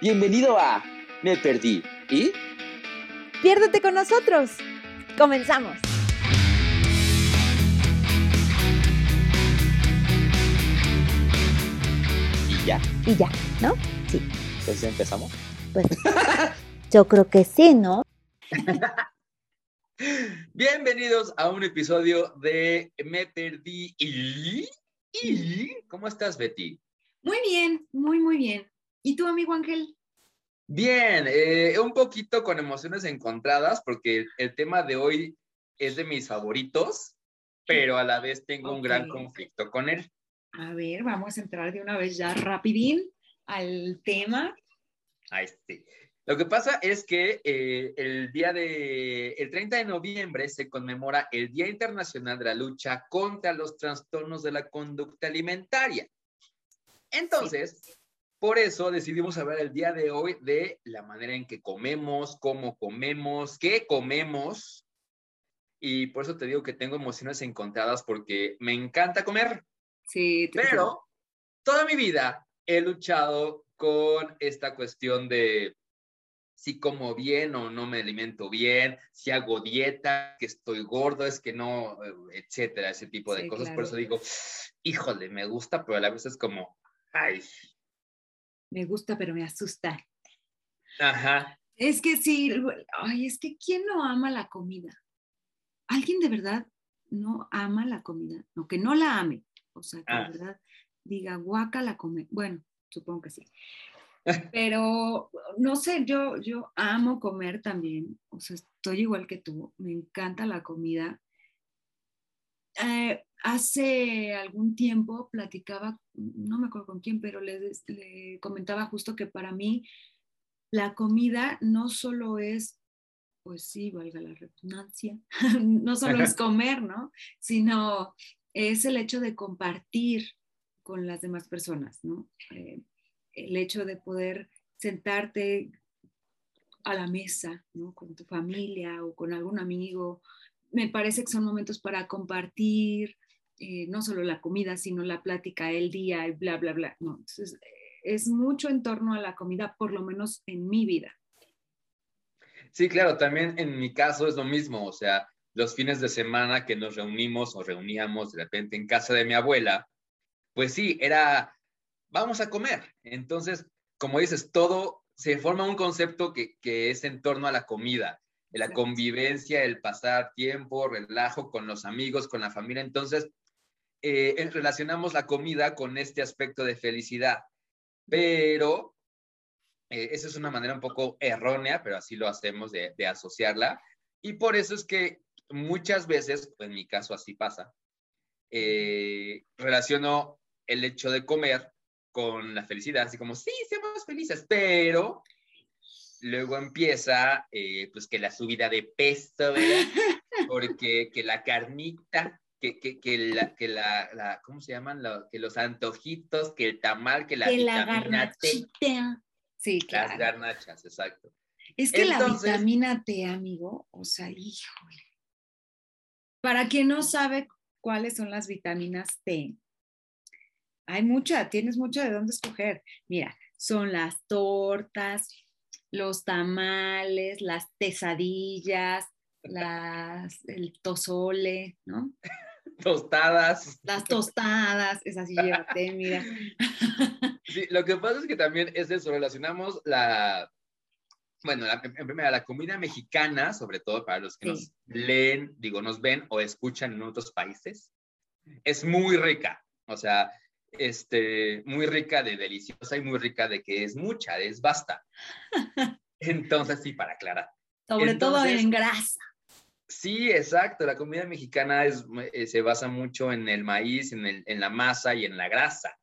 Bienvenido a Me Perdí. ¿Y? Piérdete con nosotros. Comenzamos. Y ya. Y ya, ¿no? Sí. Entonces empezamos. Pues yo creo que sí, ¿no? Bienvenidos a un episodio de Me Perdí. ¿Y? ¿Y? ¿Cómo estás, Betty? Muy bien, muy, muy bien. ¿Y tú, amigo Ángel? Bien, eh, un poquito con emociones encontradas porque el tema de hoy es de mis favoritos, pero a la vez tengo un gran conflicto con él. A ver, vamos a entrar de una vez ya rapidín al tema. Ahí sí. Lo que pasa es que eh, el día de, el 30 de noviembre se conmemora el Día Internacional de la Lucha contra los Trastornos de la Conducta Alimentaria. Entonces, por eso decidimos hablar el día de hoy de la manera en que comemos, cómo comemos, qué comemos. Y por eso te digo que tengo emociones encontradas porque me encanta comer. Sí, te- Pero toda mi vida he luchado con esta cuestión de si como bien o no me alimento bien, si hago dieta, que estoy gordo, es que no, etcétera, ese tipo de Sí, cosas. Por claro. eso digo, híjole, me gusta, pero a la vez es como, ay, me gusta, pero me asusta. ajá, Es que sí, ay, es que ¿quién no ama la comida? ¿Alguien de verdad no ama la comida? No, que no la ame. O sea, que Ah. de verdad diga, guaca la come. Bueno, supongo que sí. Pero no sé, yo, yo amo comer también. O sea, estoy igual que tú. Me encanta la comida. Eh, hace algún tiempo platicaba, no me acuerdo con quién, pero le, le comentaba justo que para mí la comida no solo es, pues sí, valga la redundancia, no solo es comer, ¿no? Sino es el hecho de compartir con las demás personas, ¿no? Eh, el hecho de poder sentarte a la mesa, ¿no? Con tu familia o con algún amigo. Me parece que son momentos para compartir, eh, no solo la comida, sino la plática, el día, y bla, bla, bla. No, entonces, es mucho en torno a la comida, por lo menos en mi vida. Sí, claro, también en mi caso es lo mismo, o sea, los fines de semana que nos reunimos o reuníamos de repente en casa de mi abuela, pues sí, era, vamos a comer. Entonces, como dices, todo se forma un concepto que, que es en torno a la comida, la convivencia, el pasar tiempo, relajo con los amigos, con la familia. Entonces, eh, relacionamos la comida con este aspecto de felicidad, pero eh, esa es una manera un poco errónea, pero así lo hacemos de, de asociarla. Y por eso es que muchas veces, en mi caso así pasa, eh, relaciono el hecho de comer con la felicidad, así como, sí, seamos felices, pero luego empieza, eh, pues, que la subida de peso, ¿verdad? Porque que la carnita, que, que, que, la, que la, la- ¿cómo se llaman? Lo- que los antojitos, que el tamal, que la que la vitamina T. garnachita. Sí, Las claro. garnachas, exacto. Es que Entonces- la vitamina T, amigo, o sea, híjole. Para quien no sabe cuáles son las vitaminas T, hay mucha, tienes mucho de dónde escoger. Mira, son las tortas, los tamales, las quesadillas, las, el tozole, ¿no? Tostadas. Las tostadas, esas sí lleva té, mira. Sí, lo que pasa es que también es eso, relacionamos la, bueno, la- en primera, la comida mexicana, sobre todo para los que Sí. nos leen, digo, nos ven o escuchan en otros países, es muy rica, o sea, este, muy rica de deliciosa y muy rica de que es mucha, es basta. Entonces, sí, para aclarar. Sobre todo en grasa. Sí, exacto. La comida mexicana es, eh, se basa mucho en el maíz, en, el- en la masa y en la grasa.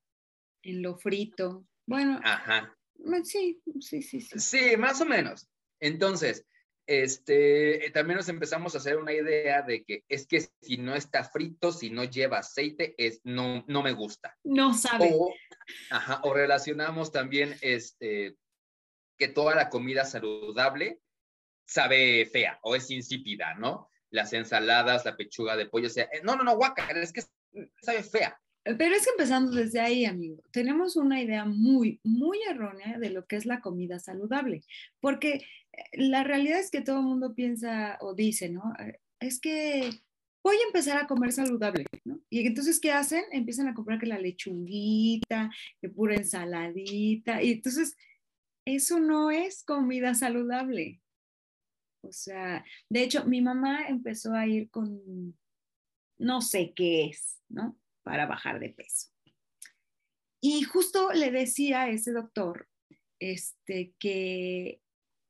en lo frito. Bueno, Ajá. sí, sí, sí, sí. Sí, más o menos. Entonces, este, también nos empezamos a hacer una idea de que es que si no está frito, si no lleva aceite, es, no, no me gusta. No sabe. O, ajá, o relacionamos también este, que toda la comida saludable sabe fea o es insípida, ¿no? Las ensaladas, la pechuga de pollo, o sea, eh, no, no, no, guaca, es que sabe fea. Pero es que empezando desde ahí, amigo, tenemos una idea muy, muy errónea de lo que es la comida saludable, porque eh, la realidad es que todo el mundo piensa o dice, ¿no? Eh, es que voy a empezar a comer saludable, ¿no? Y entonces, ¿qué hacen? Empiezan a comprar que la lechuguita, que pura ensaladita, y entonces, eso no es comida saludable. O sea, de hecho, mi mamá empezó a ir con, no sé qué es, ¿no? Para bajar de peso. Y justo le decía a ese doctor este, que,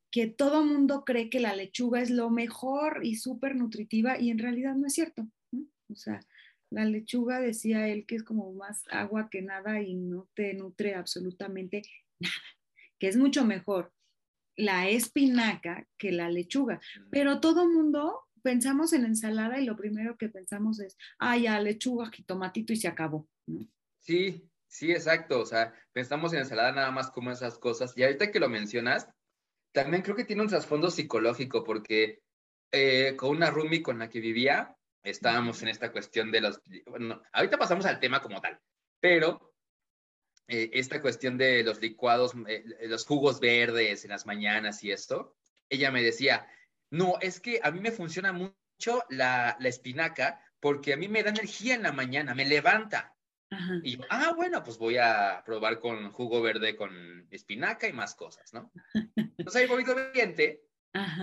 que todo mundo cree que la lechuga es lo mejor y súper nutritiva y en realidad no es cierto. O sea, la lechuga decía él que es como más agua que nada y no te nutre absolutamente nada, que es mucho mejor la espinaca que la lechuga. Pero todo mundo pensamos en ensalada y lo primero que pensamos es, ah, ya, lechuga, jitomatito y se acabó. Sí, sí, exacto. O sea, pensamos en ensalada nada más como esas cosas. Y ahorita que lo mencionas, también creo que tiene un trasfondo psicológico porque eh, con una roomie con la que vivía, estábamos en esta cuestión de los, bueno, ahorita pasamos al tema como tal, pero eh, esta cuestión de los licuados, eh, los jugos verdes en las mañanas y esto, ella me decía, no, es que a mí me funciona mucho la, la espinaca porque a mí me da energía en la mañana, me levanta. Y yo, ah, bueno, pues voy a probar con jugo verde con espinaca y más cosas, ¿no? Entonces un poquito de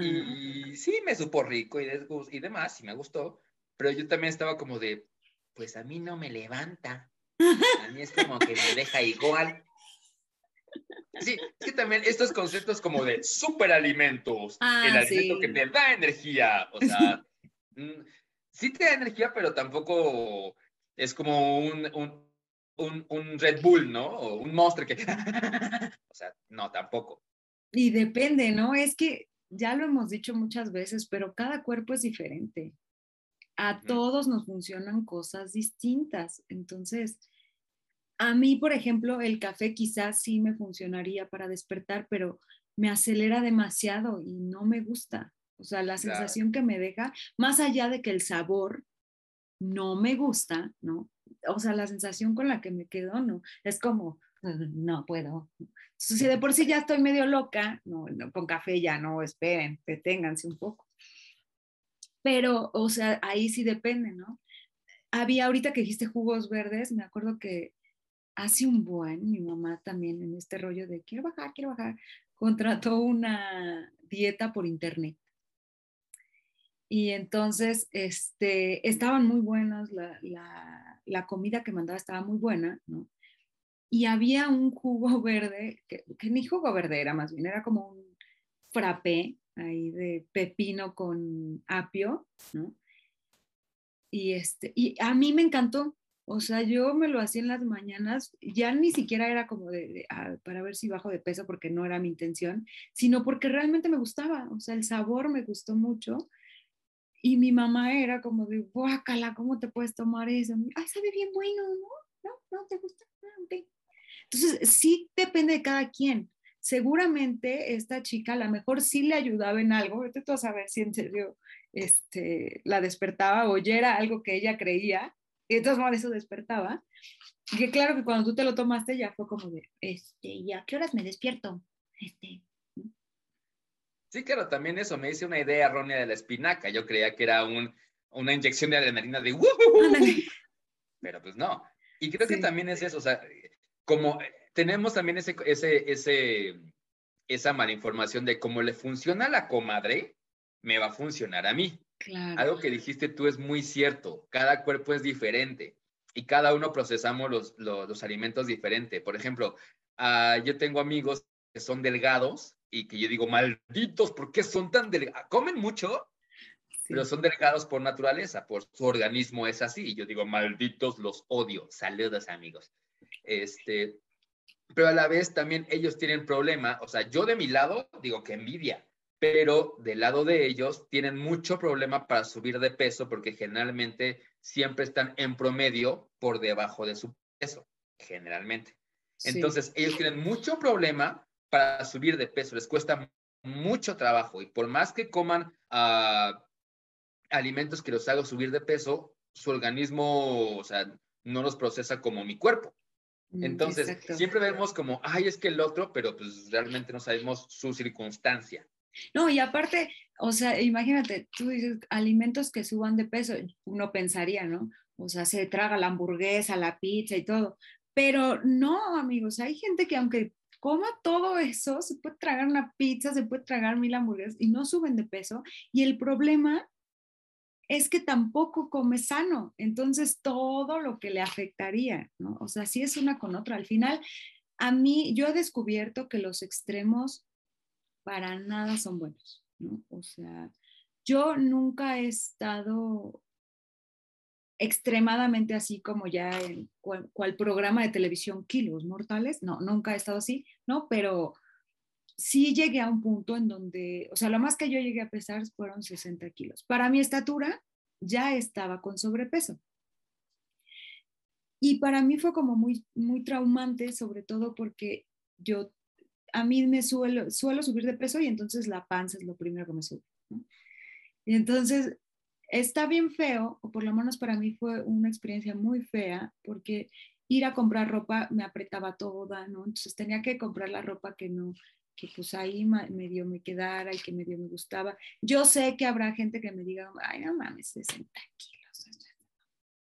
y sí, me supo rico y, y demás, y me gustó, pero yo también estaba como de, pues a mí no me levanta. A mí es como que me deja igual. Sí, es que también estos conceptos como de superalimentos, ah, el alimento que te da energía, o sea, mm, sí te da energía, pero tampoco es como un, un, un, un Red Bull, ¿no? O un monstruo que... o sea, no, tampoco. Y depende, ¿no? Es que ya lo hemos dicho muchas veces, pero cada cuerpo es diferente a todos nos funcionan cosas distintas. Entonces, a mí, por ejemplo, el café quizás sí me funcionaría para despertar, pero me acelera demasiado y no me gusta. O sea, la sensación que me deja, más allá de que el sabor no me gusta, ¿no? O sea, la sensación con la que me quedo, no, es como, no puedo. si de por sí ya estoy medio loca, no, no con café ya no, esperen, deténganse un poco. Pero, o sea, ahí sí depende, ¿no? Había ahorita que dijiste jugos verdes, me acuerdo que hace un buen, mi mamá también en este rollo de quiero bajar, quiero bajar, contrató una dieta por internet. Y entonces, este, estaban muy buenas, la, la, la comida que mandaba estaba muy buena, ¿no? Y había un jugo verde, que, que, ni jugo verde era más bien, era como un frappé ahí de pepino con apio, ¿no? Y, este, y a mí me encantó, o sea, yo me lo hacía en las mañanas, ya ni siquiera era como de, ah, para ver si bajo de peso porque no era mi intención, sino porque realmente me gustaba, o sea, el sabor me gustó mucho. Y mi mamá era como de, guácala, ¿cómo te puedes tomar eso? Ay, sabe bien bueno, ¿no? ¿No? ¿No te gusta? Ah, Entonces, sí depende de cada quien seguramente esta chica a lo mejor sí le ayudaba en algo, vete tú a saber si en serio este, la despertaba o ya era algo que ella creía, y de todas maneras eso despertaba. Y que claro que cuando tú te lo tomaste ya fue como de, este, ¿ya qué horas me despierto? Este. Sí, claro, también eso me dice una idea errónea de la espinaca. Yo creía que era un, una inyección de adrenalina de Pero pues no. Y creo que también es eso, o sea, como tenemos también ese, ese, ese, esa mala información de cómo le funciona a la comadre, me va a funcionar a mí. Algo que dijiste tú es muy cierto. Cada cuerpo es diferente y cada uno procesamos los, los, alimentos diferente. Por ejemplo, uh, yo tengo amigos que son delgados y que yo digo, malditos, ¿por qué son tan delgados? Comen mucho, pero son delgados por naturaleza, por su organismo es así. Y yo digo, malditos, los odio. Saludos, amigos. Este, pero a la vez también ellos tienen problema, o sea, yo de mi lado digo que envidia, pero del lado de ellos tienen mucho problema para subir de peso porque generalmente siempre están en promedio por debajo de su peso, generalmente. Entonces, ellos tienen mucho problema para subir de peso, les cuesta mucho trabajo y por más que coman uh, alimentos que los hagan subir de peso, su organismo, o sea, no los procesa como mi cuerpo. Mm, Entonces, exacto. siempre vemos como, ay, es que el otro, pero pues realmente no sabemos su circunstancia. No, y aparte, o sea, imagínate, tú dices alimentos que suban de peso, uno pensaría, ¿no? O sea, se traga la hamburguesa, la pizza y todo. Pero no, amigos, hay gente que aunque coma todo eso, se puede tragar una pizza, se puede tragar mil hamburguesas y no suben de peso. Y el problema es que tampoco come sano. Entonces, todo lo que le afectaría, ¿no? O sea, sí es una con otra. Al final, a mí, yo he descubierto que los extremos para nada son buenos, ¿no? O sea, yo nunca he estado extremadamente así como ya en cual, cual programa de televisión Kilos Mortales, no, nunca he estado así, ¿no? Pero sí llegué a un punto en donde, o sea, lo más que yo llegué a pesar fueron 60 kilos. Para mi estatura ya estaba con sobrepeso. Y para mí fue como muy, muy traumante, sobre todo porque yo, a mí me suelo, suelo subir de peso y entonces la panza es lo primero que me sube. Y entonces está bien feo, o por lo menos para mí fue una experiencia muy fea, porque ir a comprar ropa me apretaba toda, ¿no? Entonces tenía que comprar la ropa que no, que pues ahí medio me quedara y que medio me gustaba. Yo sé que habrá gente que me diga, ay, no mames, 60 kilos.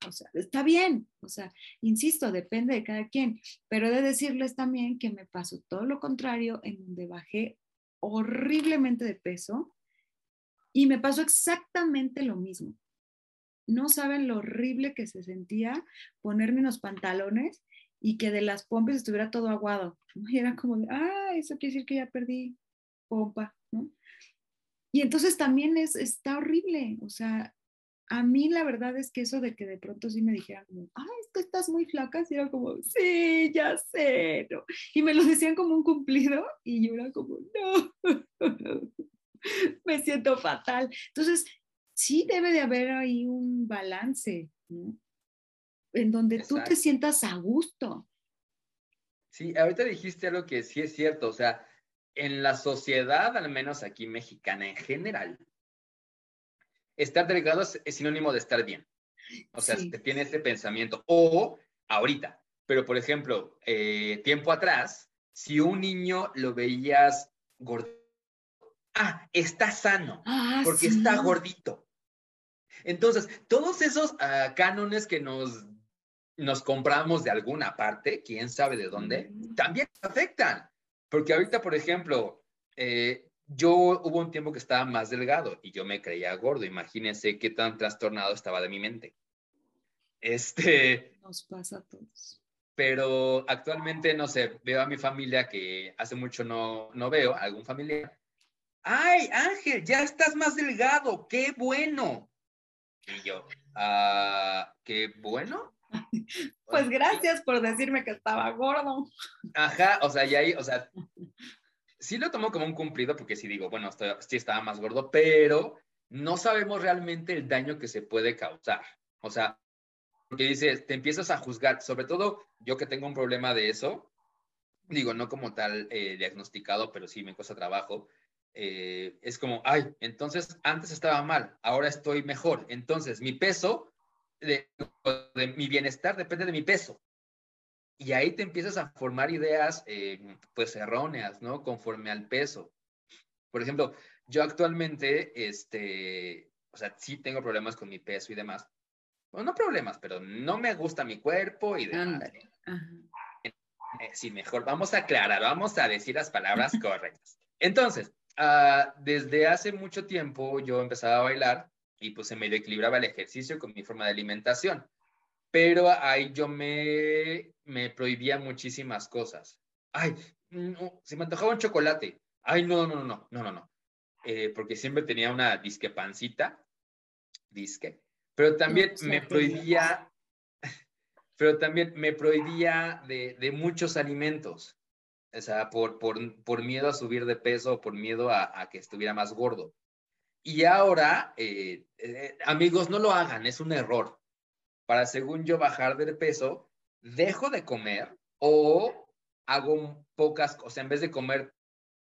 O sea, está bien, o sea, insisto, depende de cada quien, pero de decirles también que me pasó todo lo contrario, en donde bajé horriblemente de peso y me pasó exactamente lo mismo. No saben lo horrible que se sentía ponerme unos pantalones y que de las pompas estuviera todo aguado. Y era como de, ah, eso quiere decir que ya perdí pompa, ¿no? Y entonces también es, está horrible, o sea, a mí la verdad es que eso de que de pronto sí me dijeran como, ah, es que estás muy flaca, y era como, sí, ya sé, ¿no? Y me lo decían como un cumplido y yo era como, no, me siento fatal. Entonces, sí debe de haber ahí un balance, ¿no? En donde Exacto. tú te sientas a gusto. Sí, ahorita dijiste algo que sí es cierto, o sea, en la sociedad, al menos aquí mexicana en general, estar delgado es, sinónimo de estar bien. O sea, sí. tiene ese pensamiento. O ahorita, pero por ejemplo, eh, tiempo atrás, si un niño lo veías gordito, ah, está sano, ah, porque sí. está gordito. Entonces, todos esos uh, cánones que nos, nos compramos de alguna parte, quién sabe de dónde, Mm. también afectan. Porque ahorita, por ejemplo, eh, yo hubo un tiempo que estaba más delgado y yo me creía gordo. Imagínense qué tan trastornado estaba de mi mente. Este. Nos pasa a todos. Pero actualmente, no sé, veo a mi familia que hace mucho no, no veo, algún familiar. ¡Ay, Ángel, ya estás más delgado! ¡Qué bueno! Y yo, ah, ¿qué bueno? Pues gracias por decirme que estaba gordo. Ajá, o sea, y ahí, o sea, sí lo tomo como un cumplido porque sí digo, bueno, estoy, sí estaba más gordo, pero no sabemos realmente el daño que se puede causar. O sea, porque dices, te empiezas a juzgar, sobre todo yo que tengo un problema de eso, digo, no como tal eh, diagnosticado, pero sí me cuesta trabajo. Eh, es como, ay, entonces antes estaba mal, ahora estoy mejor. Entonces mi peso, de, de mi bienestar depende de mi peso. Y ahí te empiezas a formar ideas, eh, pues erróneas, ¿no? Conforme al peso. Por ejemplo, yo actualmente, este, o sea, sí tengo problemas con mi peso y demás. Bueno, no problemas, pero no me gusta mi cuerpo y demás. Sí, mejor vamos a aclarar, vamos a decir las palabras correctas. Entonces, uh, desde hace mucho tiempo yo empezaba a bailar y pues se me equilibraba el ejercicio con mi forma de alimentación pero ahí yo me, me prohibía muchísimas cosas. Ay, no, se me antojaba un chocolate. Ay, no, no, no, no, no, no. Eh, porque siempre tenía una disque pancita, disque, pero también no, me prohibía, pero también me prohibía de, de muchos alimentos. O sea, por, por, por, miedo a subir de peso, por miedo a, a que estuviera más gordo. Y ahora, eh, eh, amigos, no lo hagan, es un error para, según yo, bajar de peso, dejo de comer o hago pocas, o sea, en vez de comer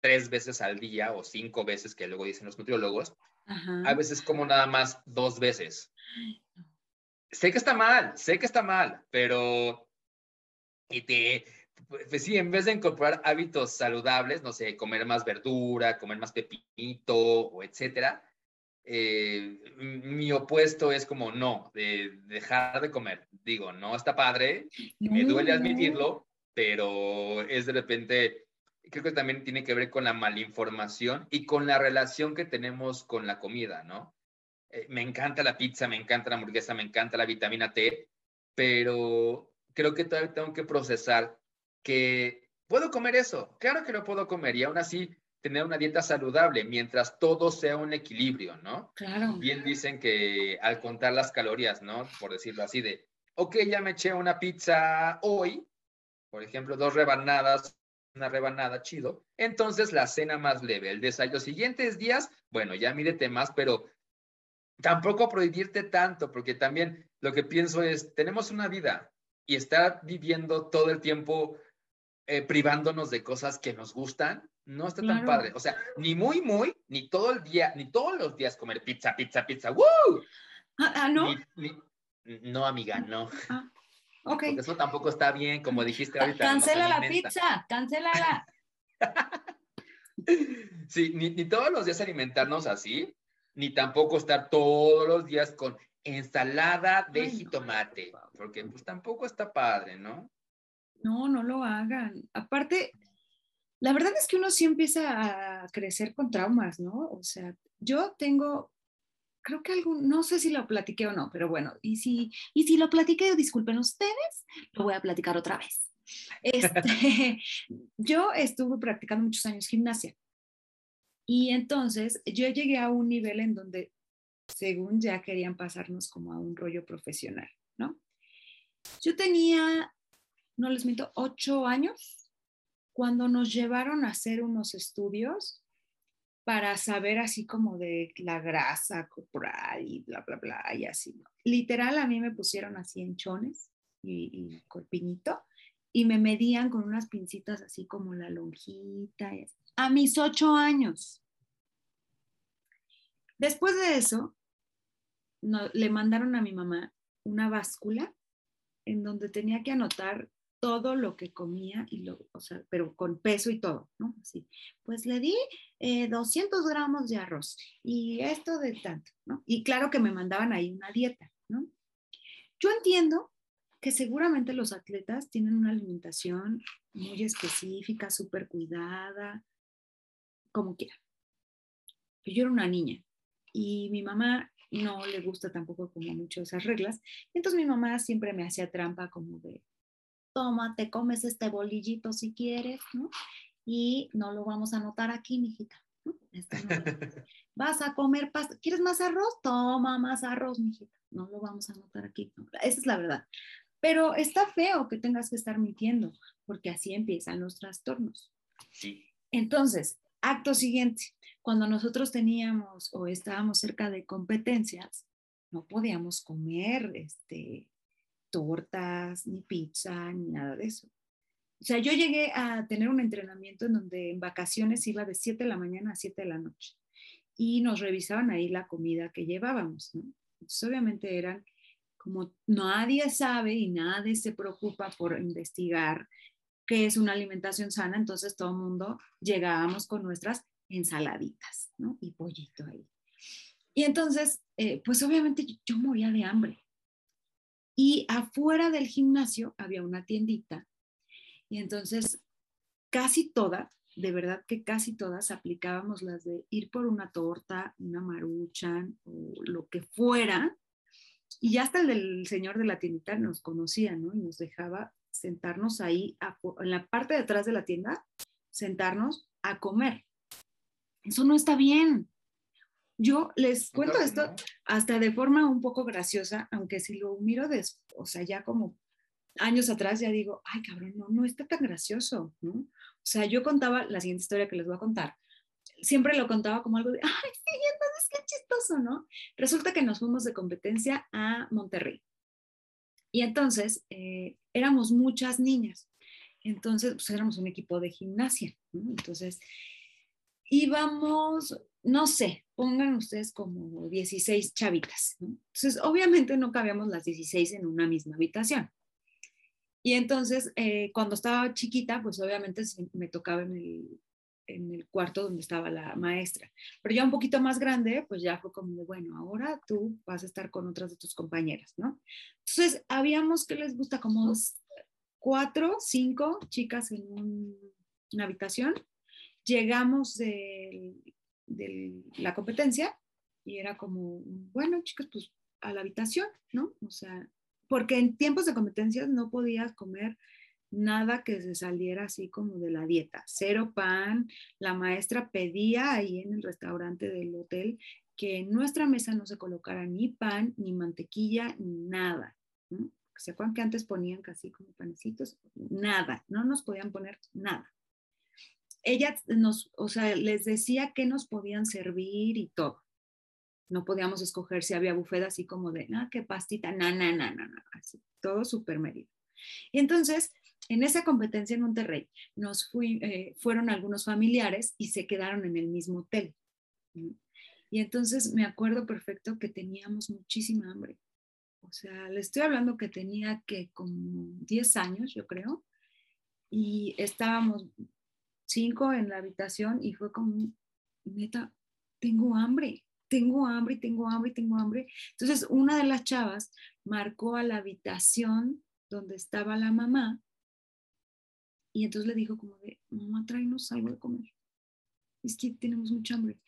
tres veces al día o cinco veces, que luego dicen los nutriólogos, Ajá. a veces como nada más dos veces. sé que está mal, sé que está mal, pero y te, pues sí, en vez de incorporar hábitos saludables, no sé, comer más verdura, comer más pepinito o etcétera, eh, mi opuesto es como no, de dejar de comer. Digo, no está padre, me duele admitirlo, pero es de repente, creo que también tiene que ver con la malinformación y con la relación que tenemos con la comida, ¿no? Eh, me encanta la pizza, me encanta la hamburguesa, me encanta la vitamina T, pero creo que todavía tengo que procesar que puedo comer eso, claro que lo puedo comer y aún así tener una dieta saludable mientras todo sea un equilibrio, ¿no? Claro. Bien dicen que al contar las calorías, ¿no? Por decirlo así, de, ok, ya me eché una pizza hoy, por ejemplo, dos rebanadas, una rebanada, chido. Entonces la cena más leve, el desayuno, siguientes días, bueno, ya mídete más, pero tampoco prohibirte tanto, porque también lo que pienso es, tenemos una vida y estar viviendo todo el tiempo eh, privándonos de cosas que nos gustan, no está tan padre. O sea, ni muy, muy, ni todo el día, ni todos los días comer pizza, pizza, pizza. ¡Woo! Ah, ah ¿no? no, amiga, no. Ah, ok. Porque eso tampoco está bien, como dijiste ahorita. Cancela la pizza, cancélala. sí, ni, ni todos los días alimentarnos así, ni tampoco estar todos los días con ensalada de jitomate, porque pues tampoco está padre, ¿no? No, no lo hagan. Aparte, la verdad es que uno sí empieza a crecer con traumas, ¿no? O sea, yo tengo, creo que algún, no sé si lo platiqué o no, pero bueno, y si, y si lo platiqué, disculpen ustedes, lo voy a platicar otra vez. Este, yo estuve practicando muchos años gimnasia y entonces yo llegué a un nivel en donde, según ya querían pasarnos como a un rollo profesional, ¿no? Yo tenía, no les miento, ocho años cuando nos llevaron a hacer unos estudios para saber así como de la grasa corporal y bla, bla, bla, y así. Literal, a mí me pusieron así en chones y, y corpiñito y me medían con unas pincitas así como la lonjita a mis ocho años. Después de eso, le mandaron a mi mamá una báscula en donde tenía que anotar todo lo que comía, y lo, o sea, pero con peso y todo, ¿no? Así. Pues le di 200 eh, gramos de arroz y esto de tanto, ¿no? Y claro que me mandaban ahí una dieta, ¿no? Yo entiendo que seguramente los atletas tienen una alimentación muy específica, súper cuidada, como quiera. Yo era una niña y mi mamá no le gusta tampoco como mucho esas reglas. Entonces mi mamá siempre me hacía trampa como de, toma, te comes este bolillito si quieres, ¿no? Y no lo vamos a anotar aquí, mijita. ¿no? Este Vas a comer pasta, ¿quieres más arroz? Toma más arroz, mijita. No lo vamos a anotar aquí. Esa es la verdad. Pero está feo que tengas que estar mintiendo, porque así empiezan los trastornos. Sí. Entonces, Acto siguiente, cuando nosotros teníamos o estábamos cerca de competencias, no podíamos comer este, tortas, ni pizza, ni nada de eso. O sea, yo llegué a tener un entrenamiento en donde en vacaciones iba de 7 de la mañana a 7 de la noche y nos revisaban ahí la comida que llevábamos, ¿no? Entonces, obviamente eran como nadie sabe y nadie se preocupa por investigar que es una alimentación sana, entonces todo el mundo llegábamos con nuestras ensaladitas, ¿no? Y pollito ahí. Y entonces, eh, pues obviamente yo moría de hambre. Y afuera del gimnasio había una tiendita. Y entonces, casi todas, de verdad que casi todas aplicábamos las de ir por una torta, una maruchan o lo que fuera. Y ya hasta el del señor de la tiendita nos conocía, ¿no? Y nos dejaba sentarnos ahí, en la parte de atrás de la tienda, sentarnos a comer. Eso no está bien. Yo les cuento esto hasta de forma un poco graciosa, aunque si lo miro, de, o sea, ya como años atrás, ya digo, ay, cabrón, no, no está tan gracioso, ¿no? O sea, yo contaba la siguiente historia que les voy a contar. Siempre lo contaba como algo de, ay, sí, entonces qué chistoso, ¿no? Resulta que nos fuimos de competencia a Monterrey. Y entonces eh, éramos muchas niñas. Entonces, pues éramos un equipo de gimnasia. Entonces, íbamos, no sé, pongan ustedes como 16 chavitas. Entonces, obviamente no cabíamos las 16 en una misma habitación. Y entonces, eh, cuando estaba chiquita, pues obviamente me tocaba en el, en el cuarto donde estaba la maestra. Pero ya un poquito más grande, pues ya fue como, bueno, ahora tú vas a estar con otras de tus compañeras, ¿no? Entonces, habíamos que les gusta como cuatro, cinco chicas en una habitación. Llegamos de, de la competencia y era como, bueno, chicas, pues a la habitación, ¿no? O sea, porque en tiempos de competencias no podías comer nada que se saliera así como de la dieta, cero pan. La maestra pedía ahí en el restaurante del hotel que en nuestra mesa no se colocara ni pan, ni mantequilla, ni nada. ¿Se acuerdan que antes ponían casi como panecitos? Nada, no nos podían poner nada. Ella nos, o sea, les decía que nos podían servir y todo. No podíamos escoger si había buffet así como de, ah, qué pastita, na, na, na, na, na, así, todo súper medido. Y entonces, en esa competencia en Monterrey, nos fui, eh, fueron algunos familiares y se quedaron en el mismo hotel. Y entonces me acuerdo perfecto que teníamos muchísima hambre. O sea, le estoy hablando que tenía que como 10 años, yo creo, y estábamos cinco en la habitación y fue como, neta, tengo hambre, tengo hambre, tengo hambre, tengo hambre. Entonces, una de las chavas marcó a la habitación donde estaba la mamá y entonces le dijo como de, mamá, tráenos algo de comer. Es que tenemos mucha hambre.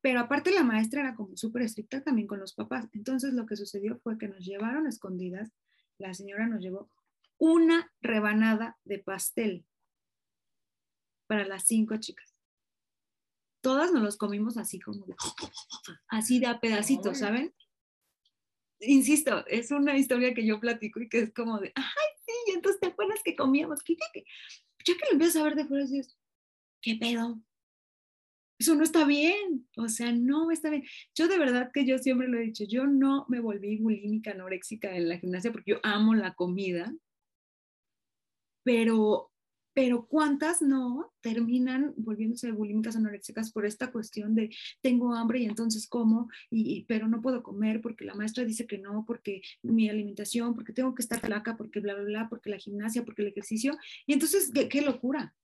Pero aparte la maestra era como súper estricta también con los papás. Entonces lo que sucedió fue que nos llevaron escondidas, la señora nos llevó una rebanada de pastel para las cinco chicas. Todas nos los comimos así como de, así de a pedacitos, ¿saben? Insisto, es una historia que yo platico y que es como de, ay, sí, entonces te acuerdas que comíamos, ¿qué, qué, ya que lo empiezas a ver de fuera, dices, ¿qué pedo? Eso no está bien, o sea, no está bien. Yo de verdad que yo siempre lo he dicho, yo no me volví bulímica, anoréxica en la gimnasia porque yo amo la comida, pero pero ¿cuántas no terminan volviéndose bulímicas anoréxicas por esta cuestión de tengo hambre y entonces como, y, pero no puedo comer porque la maestra dice que no, porque mi alimentación, porque tengo que estar flaca, porque bla, bla, bla, porque la gimnasia, porque el ejercicio, y entonces, qué, qué locura.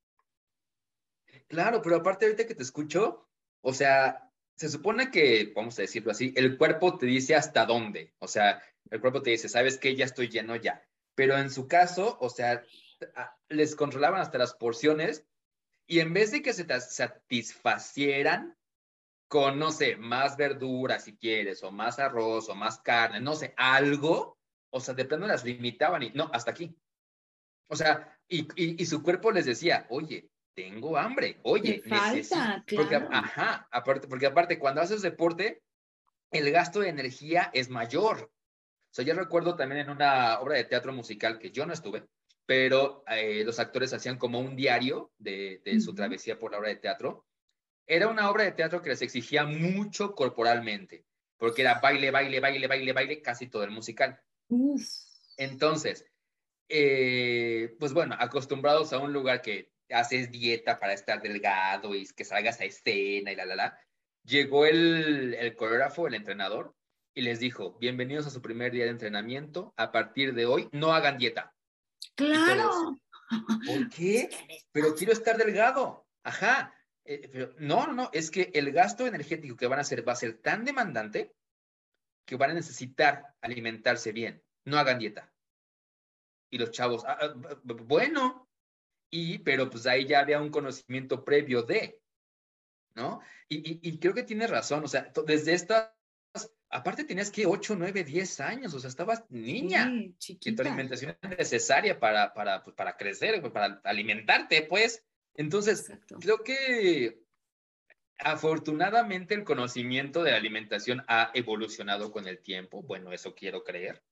Claro, pero aparte ahorita que te escucho, o sea, se supone que, vamos a decirlo así, el cuerpo te dice hasta dónde, o sea, el cuerpo te dice, sabes que ya estoy lleno ya, pero en su caso, o sea, les controlaban hasta las porciones y en vez de que se te satisfacieran con, no sé, más verduras si quieres, o más arroz, o más carne, no sé, algo, o sea, de plano las limitaban y no, hasta aquí. O sea, y, y, su cuerpo les decía, oye, tengo hambre, oye, falta, porque, ajá, aparte, porque aparte, cuando haces deporte, el gasto de energía es mayor. O sea, yo recuerdo también en una obra de teatro musical que yo no estuve, pero eh, los actores hacían como un diario de, su travesía por la obra de teatro. Era una obra de teatro que les exigía mucho corporalmente, porque era baile, baile, baile, baile, baile, casi todo el musical. Entonces, eh, pues bueno, acostumbrados a un lugar que haces dieta para estar delgado y que salgas a escena y la, la, la, llegó el, el coreógrafo, el entrenador, y les dijo, bienvenidos a su primer día de entrenamiento, a partir de hoy no hagan dieta, Claro. ¿Por qué? Pero quiero estar delgado. Ajá. Eh, pero no, no, no, es que el gasto energético que van a hacer va a ser tan demandante que van a necesitar alimentarse bien. No hagan dieta. Y los chavos, ah, ah, bueno, y, pero pues ahí ya había un conocimiento previo de, ¿no? Y, y creo que tienes razón, o sea, desde esta aparte tenías que 8, 9, 10 años, o sea, estabas niña. Sí, y tu alimentación es necesaria para, para, pues, para crecer, para alimentarte, pues. Entonces, creo que afortunadamente el conocimiento de la alimentación ha evolucionado con el tiempo. Bueno, eso quiero creer.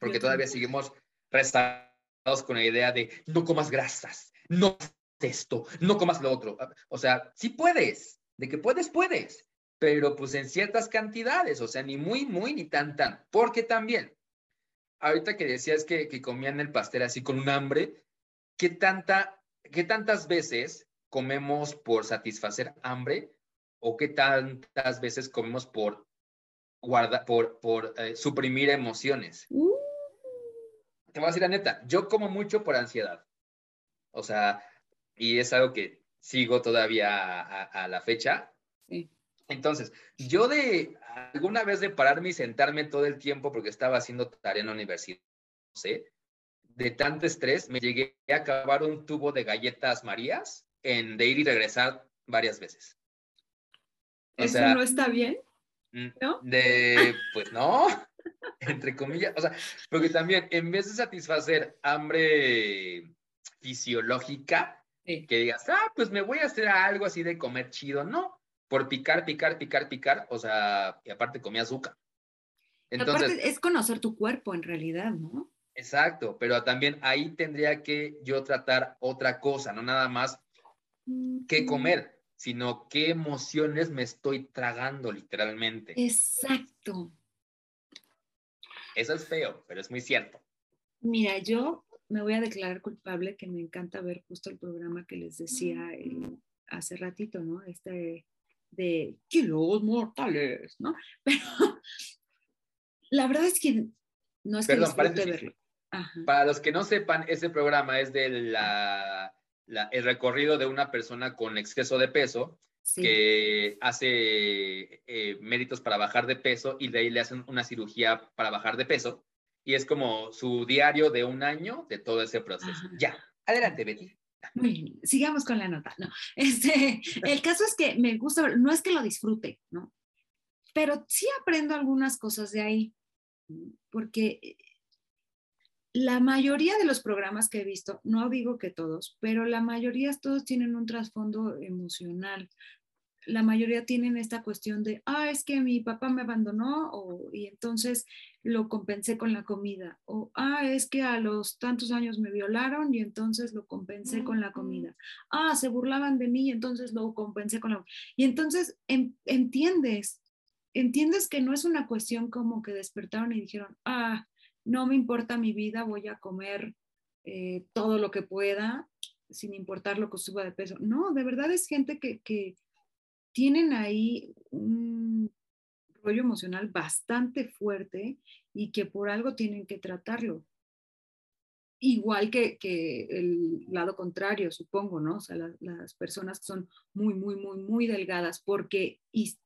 Porque todavía seguimos restados con la idea de no comas grasas, no esto, no comas lo otro. O sea, sí puedes, de que puedes, puedes pero pues en ciertas cantidades, o sea, ni muy, muy, ni tan, tan. Porque también, ahorita que decías que, que comían el pastel así con un hambre, ¿qué, tanta, ¿qué tantas veces comemos por satisfacer hambre o qué tantas veces comemos por, guarda, por, por eh, suprimir emociones. Uh, Te voy a decir la neta, yo como mucho por ansiedad. O sea, y es algo que sigo todavía a, a la fecha. Sí. Entonces, yo de alguna vez de pararme y sentarme todo el tiempo porque estaba haciendo tarea en la universidad, no sé, de tanto estrés, me llegué a acabar un tubo de galletas Marías en de ir y regresar varias veces. O ¿Eso sea, no está bien? Mm, ¿no? De, pues no, entre comillas, o sea, porque también en vez de satisfacer hambre fisiológica, Sí. que digas, ah, pues me voy a hacer algo así de comer chido, no, por picar, picar, picar, picar, o sea, y aparte comía azúcar. Entonces, Aparte, es conocer tu cuerpo en realidad, ¿no? exacto, pero también ahí tendría que yo tratar otra cosa, no nada más qué comer, sino qué emociones me estoy tragando literalmente. Exacto. Eso es feo, pero es muy cierto. Mira, yo me voy a declarar culpable que me encanta ver justo el programa que les decía el- hace ratito, ¿no? Este de kilos mortales, ¿no? Pero la verdad es que no es que Perdón, disfrute paréntesis. verlo. Ajá. Para los que no sepan, ese programa es de la, la- el recorrido de una persona con exceso de peso Sí. que hace eh, méritos para bajar de peso y de ahí le hacen una cirugía para bajar de peso. Y es como su diario de un año de todo ese proceso. Ajá. Ya, adelante, Betty. Muy bien, sigamos con la nota. No, este, el caso es que me gusta, no es que lo disfrute, ¿no? Pero sí aprendo algunas cosas de ahí, porque eh, la mayoría de los programas que he visto, no digo que todos, pero la mayoría todos tienen un trasfondo emocional. La mayoría tienen esta cuestión de, ah, es que mi papá me abandonó o, y entonces lo compensé con la comida. O, ah, es que a los tantos años me violaron y entonces lo compensé con la comida. Ah, se burlaban de mí y entonces lo compensé con la... Y entonces en- entiendes, entiendes que no es una cuestión como que despertaron y dijeron, ah, no me importa mi vida, voy a comer eh, todo lo que pueda sin importar lo que suba de peso. No, de verdad es gente que, que tienen ahí un rollo emocional bastante fuerte y que por algo tienen que tratarlo. Igual que, que el lado contrario, supongo, ¿no? O sea, la- las personas que son muy, muy, muy, muy delgadas porque, y,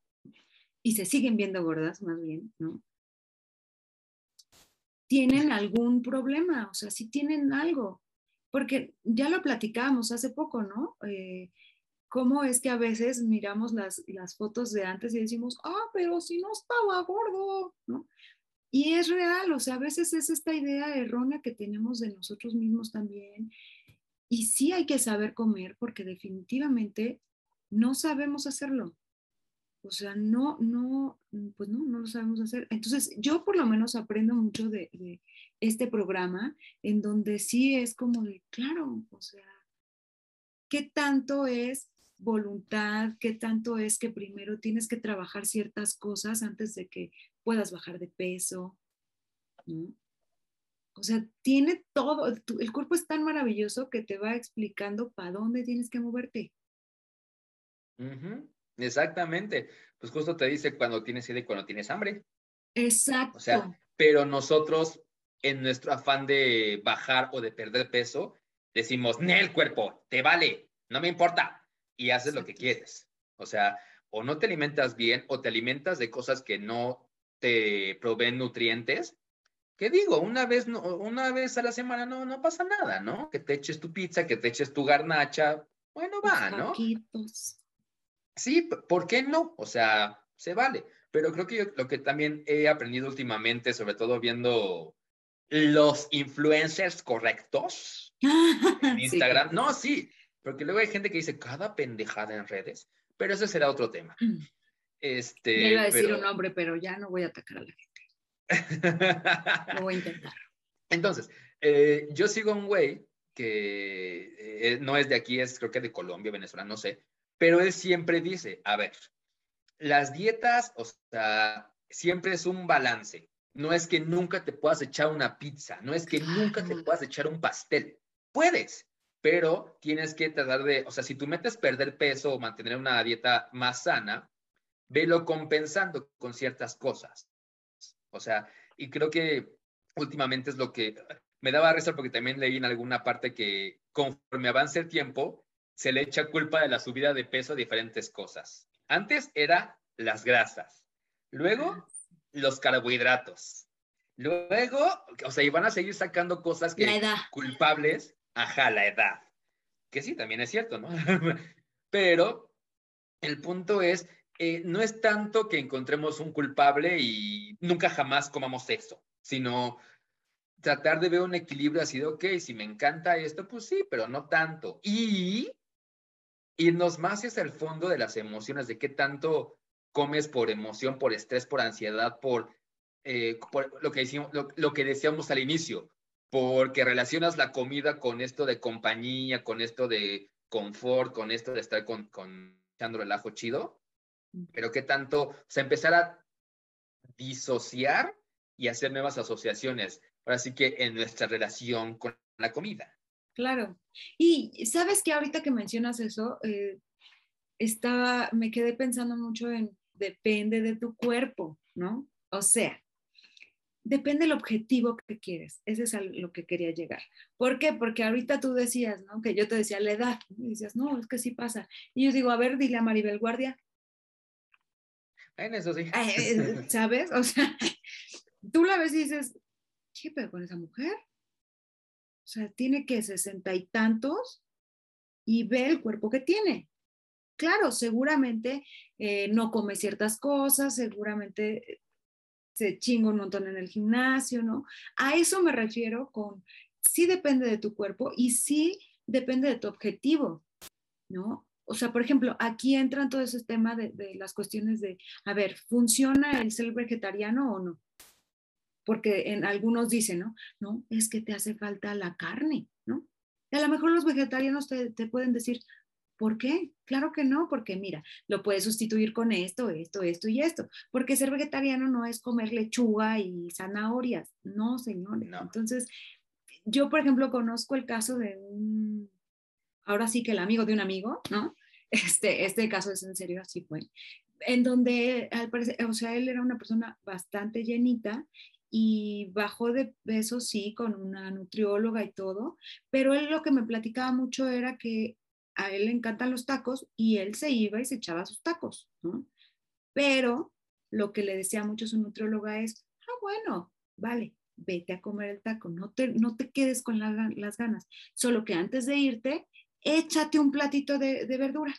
y se siguen viendo gordas más bien, ¿no? Tienen algún problema, o sea, sí tienen algo, porque ya lo platicábamos hace poco, ¿no? Eh, cómo es que a veces miramos las, las fotos de antes y decimos, ah, pero si no estaba gordo, ¿no? Y es real, o sea, a veces es esta idea errónea que tenemos de nosotros mismos también. Y sí hay que saber comer porque definitivamente no sabemos hacerlo. O sea, no, no, pues no, no lo sabemos hacer. Entonces, yo por lo menos aprendo mucho de, de este programa en donde sí es como de, claro, o sea, ¿qué tanto es voluntad? ¿Qué tanto es que primero tienes que trabajar ciertas cosas antes de que puedas bajar de peso? ¿no? O sea, tiene todo, tu- el cuerpo es tan maravilloso que te va explicando para dónde tienes que moverte. Exactamente. Pues justo te dice cuando tienes sed y cuando tienes hambre. Exacto. O sea, pero nosotros, en nuestro afán de bajar o de perder peso, decimos, el cuerpo, te vale, no me importa, y haces lo que quieres. O sea, o no te alimentas bien o te alimentas de cosas que no te proveen nutrientes. ¿Qué digo? Una vez, no, una vez a la semana no, no pasa nada, ¿no? Que te eches tu pizza, que te eches tu garnacha, bueno, va, ¿no? Sí, ¿por qué no? O sea, se vale. Pero creo que yo lo que también he aprendido últimamente, sobre todo viendo los influencers correctos en Sí, Instagram, no, sí, porque luego hay gente que dice cada pendejada en redes, pero ese será otro tema. Mm. Este, Ya iba a decir pero- un nombre, pero ya no voy a atacar a la gente. Lo voy a intentar. Entonces, eh, yo sigo a un güey que eh, no es de aquí, es creo que de Colombia, Venezuela, no sé, pero él siempre dice, a ver, las dietas, o sea, siempre es un balance. No es que nunca te puedas echar una pizza, no es que nunca te puedas echar un pastel. Puedes, pero tienes que tratar de, o sea, si tú metes perder peso o mantener una dieta más sana, velo compensando con ciertas cosas. O sea, y creo que últimamente es lo que me daba risa porque también leí en alguna parte que conforme avance el tiempo, se le echa culpa de la subida de peso a diferentes cosas. Antes era las grasas, luego los carbohidratos, luego, o sea, iban a seguir sacando cosas que culpables, ajá, la edad, que sí, también es cierto, ¿no? Pero el punto es, eh, no es tanto que encontremos un culpable y nunca jamás comamos sexo, sino tratar de ver un equilibrio así de, ok, si me encanta esto, pues sí, pero no tanto. Y irnos más hacia el fondo de las emociones, de qué tanto comes por emoción, por estrés, por ansiedad, por, eh, lo, que decíamos, lo, que decíamos al inicio, porque relacionas la comida con esto de compañía, con esto de confort, con esto de estar con, con echando el ajo chido, pero qué tanto, o sea, empezar a disociar y hacer nuevas asociaciones. Ahora sí que en nuestra relación con la comida. Claro. Y sabes que ahorita que mencionas eso, eh, estaba, me quedé pensando mucho en depende de tu cuerpo, ¿no? O sea, depende del objetivo que quieres. Ese es a lo que quería llegar. ¿Por qué? Porque ahorita tú decías, ¿no? Que yo te decía la edad. Y decías, no, es que sí pasa. Y yo digo, a ver, dile a Maribel Guardia. En eso sí. Eh, ¿Sabes? O sea, tú la ves y dices, ¿qué pedo con esa mujer? O sea, tiene que sesenta y tantos y ve el cuerpo que tiene. Claro, seguramente eh, no come ciertas cosas, seguramente se chinga un montón en el gimnasio, ¿no? A eso me refiero con, sí depende de tu cuerpo y sí depende de tu objetivo, ¿no? O sea, por ejemplo, aquí entran todo ese tema de, las cuestiones de, a ver, ¿funciona el ser vegetariano o no? porque en algunos dicen, ¿no? No, es que te hace falta la carne, ¿no? Y a lo mejor los vegetarianos te, pueden decir, ¿por qué? Claro que no, porque mira, lo puedes sustituir con esto, esto, esto y esto, porque ser vegetariano no es comer lechuga y zanahorias, no, señores. Entonces, yo, por ejemplo, conozco el caso de un, ahora sí que el amigo de un amigo, ¿no? Este, este caso es en serio, así fue, en donde, al parecer, o sea, él era una persona bastante llenita y bajó de peso, sí, con una nutrióloga y todo, pero él lo que me platicaba mucho era que a él le encantan los tacos y él se iba y se echaba sus tacos, ¿no? Pero lo que le decía mucho su nutrióloga es, ah, bueno, vale, vete a comer el taco, no te, no te quedes con las ganas, solo que antes de irte, échate un platito de, de verdura,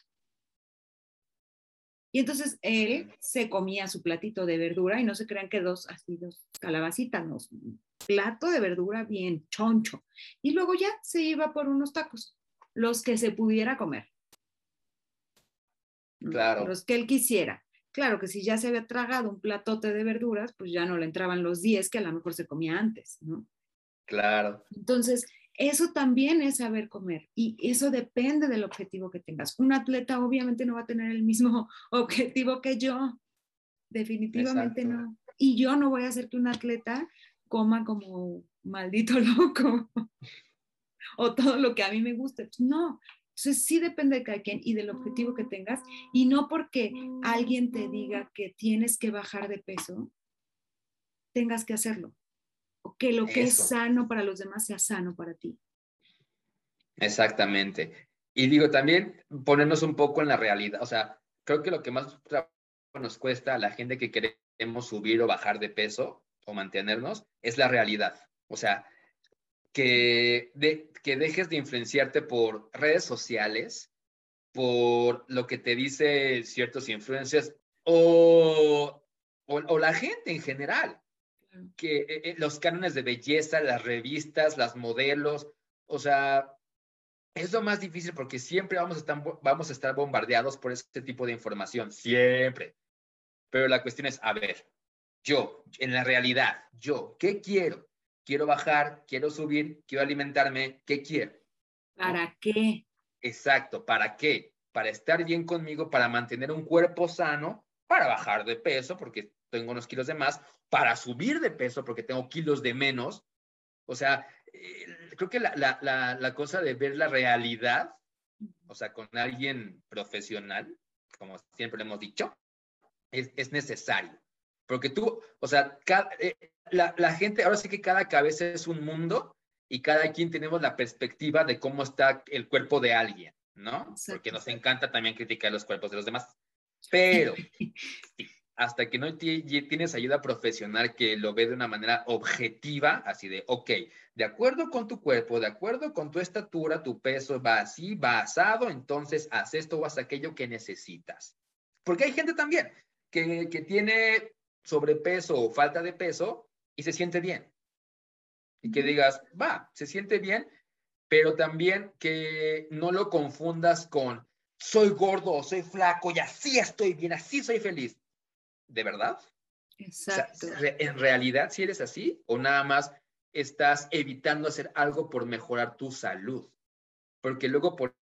y entonces él se comía su platito de verdura y no se crean que dos, así dos calabacitas, no, plato de verdura bien choncho. Y luego ya se iba por unos tacos, los que se pudiera comer. Claro. Los que él quisiera. Claro que si ya se había tragado un platote de verduras, pues ya no le entraban los 10 que a lo mejor se comía antes, ¿no? Claro. Entonces, eso también es saber comer y eso depende del objetivo que tengas. Un atleta obviamente no va a tener el mismo objetivo que yo, definitivamente no. Y yo no voy a hacer que un atleta coma como maldito loco o todo lo que a mí me guste. Pues no, entonces sí depende de cada quien y del objetivo que tengas y no porque alguien te diga que tienes que bajar de peso, tengas que hacerlo que lo que es sano para los demás sea sano para ti. Exactamente. Y digo, también ponernos un poco en la realidad. O sea, creo que lo que más nos cuesta a la gente que queremos subir o bajar de peso o mantenernos es la realidad. O sea, que, de, que dejes de influenciarte por redes sociales, por lo que te dice ciertos influencers o, o la gente en general que eh, eh, los cánones de belleza, las revistas, las modelos, o sea, es lo más difícil porque siempre vamos a estar, vamos a estar bombardeados por este tipo de información, siempre. Pero la cuestión es, a ver, yo, en la realidad, yo, ¿qué quiero? Quiero bajar, quiero subir, quiero alimentarme, ¿qué quiero? ¿Para qué? Exacto, ¿para qué? Para estar bien conmigo, para mantener un cuerpo sano, para bajar de peso, porque tengo unos kilos de más, para subir de peso porque tengo kilos de menos. O sea, eh, creo que la, la, la, la cosa de ver la realidad, o sea, con alguien profesional, como siempre lo hemos dicho, es, es necesario. Porque tú, o sea, cada, eh, la, la, gente, ahora sí que cada cabeza es un mundo y cada quien tenemos la perspectiva de cómo está el cuerpo de alguien, ¿no? Exacto. Porque nos encanta también criticar los cuerpos de los demás. Pero hasta que no tienes ayuda profesional que lo ve de una manera objetiva, así de, ok, de acuerdo con tu cuerpo, de acuerdo con tu estatura, tu peso va así, va asado, entonces haz esto o haz aquello que necesitas. Porque hay gente también que, que tiene sobrepeso o falta de peso y se siente bien. Y que digas, va, se siente bien, pero también que no lo confundas con soy gordo soy flaco y así estoy bien, así soy feliz. ¿De verdad? Exacto. O sea, ¿En realidad si eres así o nada más estás evitando hacer algo por mejorar tu salud? Porque luego por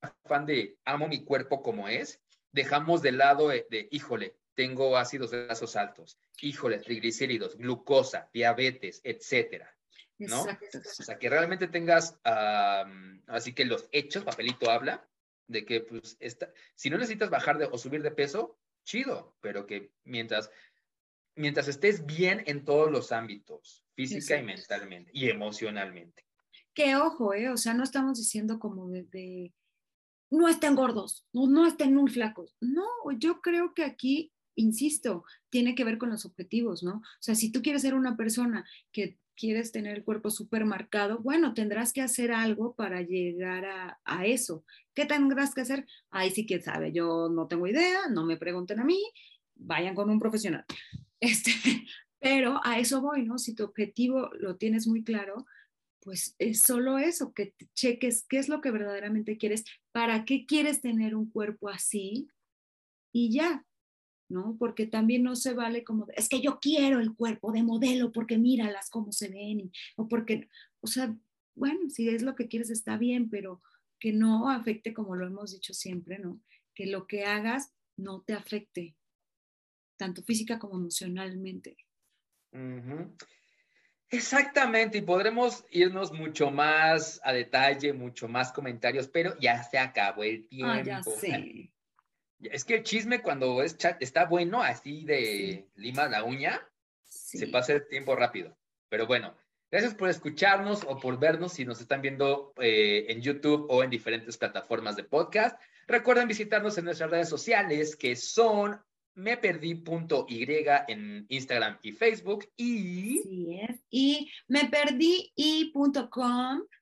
afán de amo mi cuerpo como es, dejamos de lado de, de híjole, tengo ácidos grasos altos, híjole, triglicéridos, glucosa, diabetes, etcétera. ¿no? Exacto. O sea, que realmente tengas, um, así que los hechos, papelito habla, de que pues, esta, si no necesitas bajar de, o subir de peso, chido, pero que mientras, mientras estés bien en todos los ámbitos, física Exacto. y mentalmente y emocionalmente. Que ojo, ¿eh? O sea, no estamos diciendo como de, de no estén gordos, no, no estén muy flacos. No, yo creo que aquí insisto, tiene que ver con los objetivos, ¿no? O sea, si tú quieres ser una persona que quieres tener el cuerpo súper marcado, bueno, tendrás que hacer algo para llegar a, a, eso. ¿Qué tendrás que hacer? Ahí sí que sabe, yo no tengo idea, no me pregunten a mí, vayan con un profesional. Este, pero a eso voy, ¿no? Si tu objetivo lo tienes muy claro, pues es solo eso, que cheques qué es lo que verdaderamente quieres, para qué quieres tener un cuerpo así y ya, ¿no? Porque también no se vale como, es que yo quiero el cuerpo de modelo porque míralas cómo se ven, y, o porque, o sea, bueno, si es lo que quieres está bien, pero que no afecte como lo hemos dicho siempre, ¿no? Que lo que hagas no te afecte, tanto física como emocionalmente. Uh -huh. Exactamente, y podremos irnos mucho más a detalle, mucho más comentarios, pero ya se acabó el tiempo. Ah, ya sé. Es que el chisme cuando es chat está bueno, así de sí. lima la uña, sí. se pasa el tiempo rápido. Pero bueno, gracias por escucharnos o por vernos si nos están viendo eh, en YouTube o en diferentes plataformas de podcast. Recuerden visitarnos en nuestras redes sociales que son meperdí.y en Instagram y Facebook y... Sí es. Y meperdí.com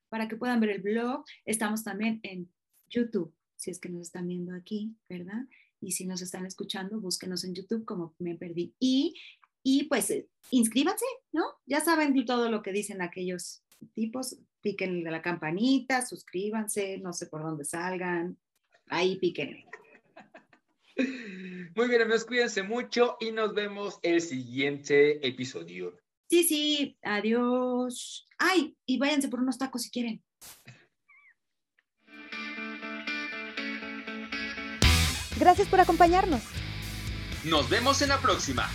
para que puedan ver el blog. Estamos también en YouTube si es que nos están viendo aquí, ¿verdad? Y si nos están escuchando, búsquenos en YouTube como Me Perdí. Y, y pues eh, inscríbanse, ¿no? Ya saben todo lo que dicen aquellos tipos, piquen la campanita, suscríbanse, no sé por dónde salgan, ahí piquen. Muy bien, amigos, cuídense mucho y nos vemos el siguiente episodio. Sí, sí, adiós. Ay, y váyanse por unos tacos si quieren. Gracias por acompañarnos. Nos vemos en la próxima.